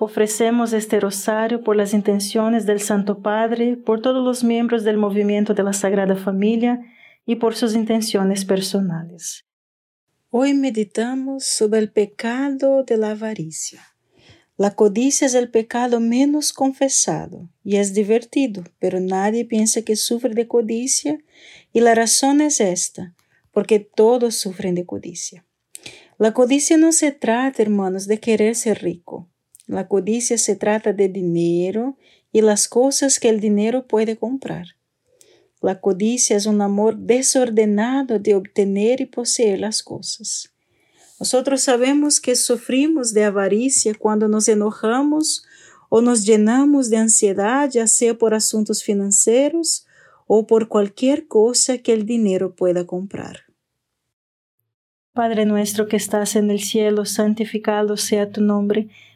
Ofrecemos este rosario por las intenciones del Santo Padre, por todos los miembros del movimiento de la Sagrada Familia y por sus intenciones personales. Hoy meditamos sobre el pecado de la avaricia. La codicia es el pecado menos confesado y es divertido, pero nadie piensa que sufre de codicia y la razón es esta, porque todos sufren de codicia. La codicia no se trata, hermanos, de querer ser rico. La codicia se trata de dinero y las cosas que el dinero puede comprar. La codicia es un amor desordenado de obtener y poseer las cosas. Nosotros sabemos que sufrimos de avaricia cuando nos enojamos o nos llenamos de ansiedad, ya sea por asuntos financieros o por cualquier cosa que el dinero pueda comprar. Padre nuestro que estás en el cielo, santificado sea tu nombre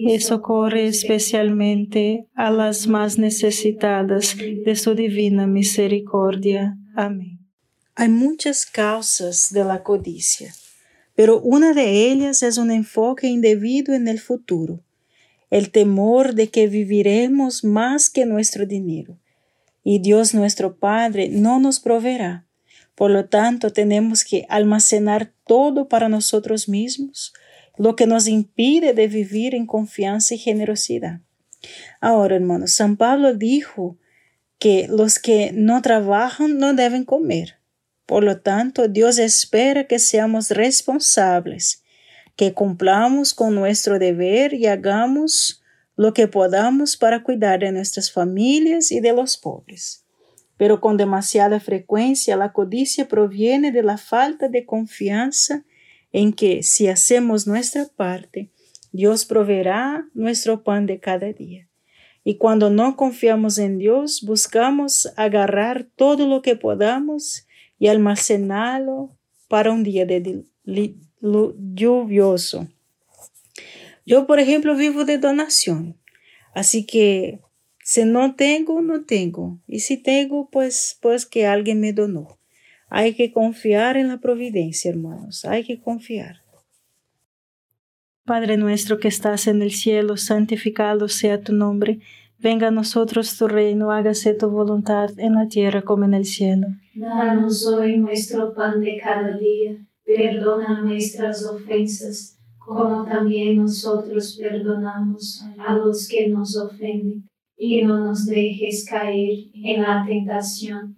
y socorre especialmente a las más necesitadas de su divina misericordia. Amén. Hay muchas causas de la codicia, pero una de ellas es un enfoque indebido en el futuro, el temor de que viviremos más que nuestro dinero, y Dios nuestro Padre no nos proveerá. Por lo tanto, tenemos que almacenar todo para nosotros mismos, lo que nos impide de vivir en confianza y generosidad. Ahora, hermanos, San Pablo dijo que los que no trabajan no deben comer. Por lo tanto, Dios espera que seamos responsables, que cumplamos con nuestro deber y hagamos lo que podamos para cuidar de nuestras familias y de los pobres. Pero con demasiada frecuencia la codicia proviene de la falta de confianza en que si hacemos nuestra parte, Dios proveerá nuestro pan de cada día. Y cuando no confiamos en Dios, buscamos agarrar todo lo que podamos y almacenarlo para un día de lluvioso. Yo, por ejemplo, vivo de donación, así que si no tengo, no tengo. Y si tengo, pues, pues que alguien me donó. Hay que confiar en la providencia, hermanos. Hay que confiar. Padre nuestro que estás en el cielo, santificado sea tu nombre. Venga a nosotros tu reino, hágase tu voluntad en la tierra como en el cielo. Danos hoy nuestro pan de cada día. Perdona nuestras ofensas, como también nosotros perdonamos a los que nos ofenden. Y no nos dejes caer en la tentación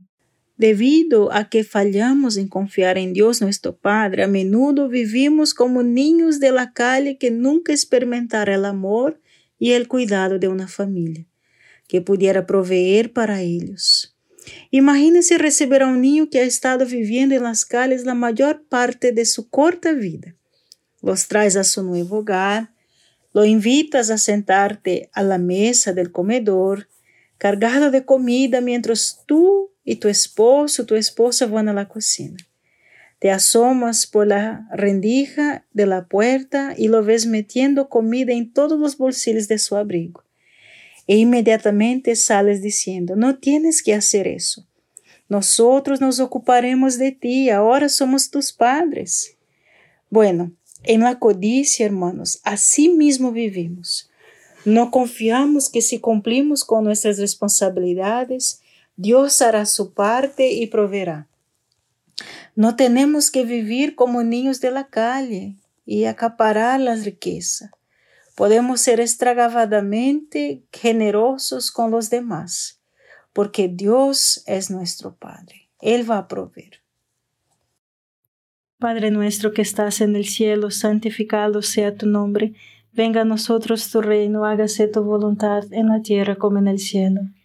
Debido a que fallamos en confiar en Dios nuestro Padre, a menudo vivimos como niños de calle que nunca experimentaron el amor y el cuidado de una familia que pudiera proveer para ellos. Imagínense recibir a un niño que ha estado viviendo en las calles la mayor parte de su corta vida. Los traes a su nuevo hogar, lo invitas a sentarte a la mesa del comedor, cargado de comida mientras tú y tu esposo, tu esposa van a la cocina. Te asomas por la rendija de la puerta y lo ves metiendo comida en todos los bolsillos de su abrigo. E inmediatamente sales diciendo, no tienes que hacer eso. Nosotros nos ocuparemos de ti, ahora somos tus padres. Bueno, en la codicia, hermanos, así mismo vivimos. No confiamos que si cumplimos con nuestras responsabilidades, Dios hará su parte y proveerá. No tenemos que vivir como niños de la calle y acaparar la riqueza. Podemos ser extravagamente generosos con los demás, porque Dios es nuestro Padre. Él va a proveer. Padre nuestro que estás en el cielo, santificado sea tu nombre. Venga a nosotros tu reino, hágase tu voluntad en la tierra como en el cielo.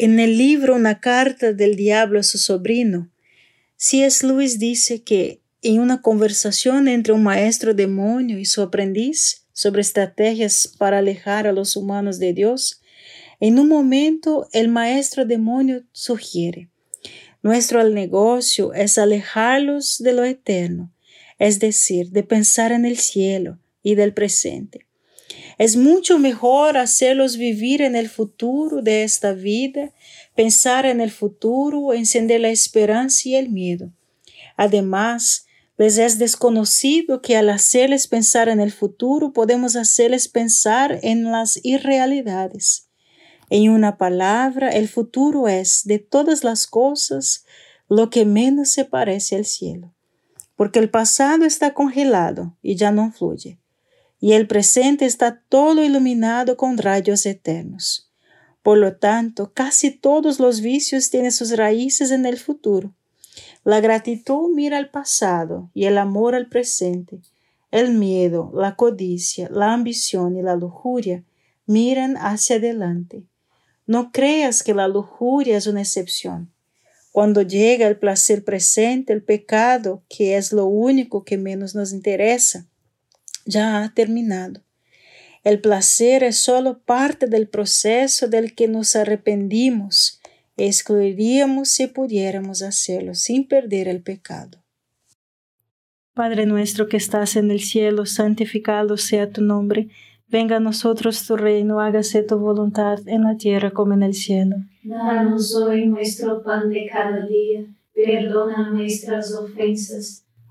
En el libro Una carta del diablo a su sobrino, C.S. Lewis dice que en una conversación entre un maestro demonio y su aprendiz sobre estrategias para alejar a los humanos de Dios, en un momento el maestro demonio sugiere, nuestro negocio es alejarlos de lo eterno, es decir, de pensar en el cielo y del presente. Es mucho mejor hacerlos vivir en el futuro de esta vida, pensar en el futuro, encender la esperanza y el miedo. Además, les es desconocido que al hacerles pensar en el futuro podemos hacerles pensar en las irrealidades. En una palabra, el futuro es, de todas las cosas, lo que menos se parece al cielo, porque el pasado está congelado y ya no fluye, y el presente está todo iluminado con rayos eternos. Por lo tanto, casi todos los vicios tienen sus raíces en el futuro la gratitud mira al pasado y el amor al presente. El miedo, la codicia, la ambición y la lujuria miran hacia adelante. No creas que la lujuria es una excepción. Cuando llega el placer presente, el pecado, que es lo único que menos nos interesa, ya ha terminado. El placer es solo parte del proceso del que nos arrependimos excluiríamos si pudiéramos hacerlo sin perder el pecado. Padre nuestro que estás en el cielo, santificado sea tu nombre. Venga a nosotros tu reino, hágase tu voluntad en la tierra como en el cielo. Danos hoy nuestro pan de cada día, perdona nuestras ofensas,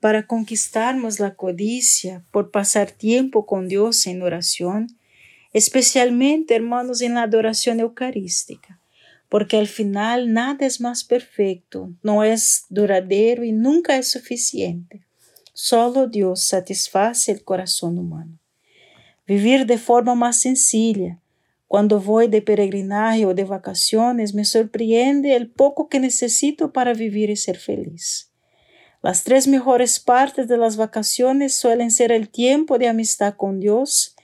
Para conquistarmos la codicia por pasar tiempo con Dios en oración, especialmente hermanos en la adoración eucarística, porque al final nada es más perfecto, no es duradero y nunca es suficiente. Solo Dios satisface el corazón humano. Vivir de forma más sencilla, cuando voy de peregrinaje o de vacaciones, me sorprende el poco que necesito para vivir y ser feliz. Las tres mejores partes de las vacaciones suelen ser el tiempo de amistad con Dios,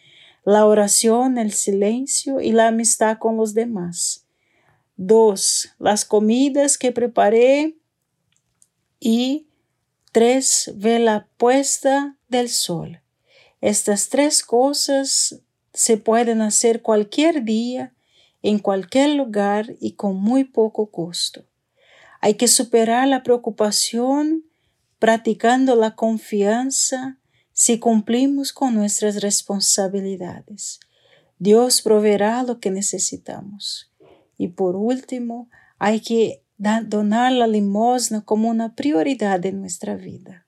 la oración, el silencio y la amistad con los demás. Dos, las comidas que preparé y tres, ver la puesta del sol. Estas tres cosas se pueden hacer cualquier día, en cualquier lugar y con muy poco costo. Hay que superar la preocupación practicando la confianza si cumplimos con nuestras responsabilidades. Dios proveerá lo que necesitamos. Y por último, hay que donar la limosna como una prioridad de nuestra vida.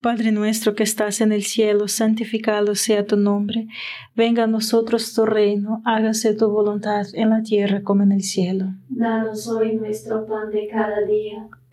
Padre nuestro que estás en el cielo, santificado sea tu nombre. Venga a nosotros tu reino, hágase tu voluntad en la tierra como en el cielo. Danos hoy nuestro pan de cada día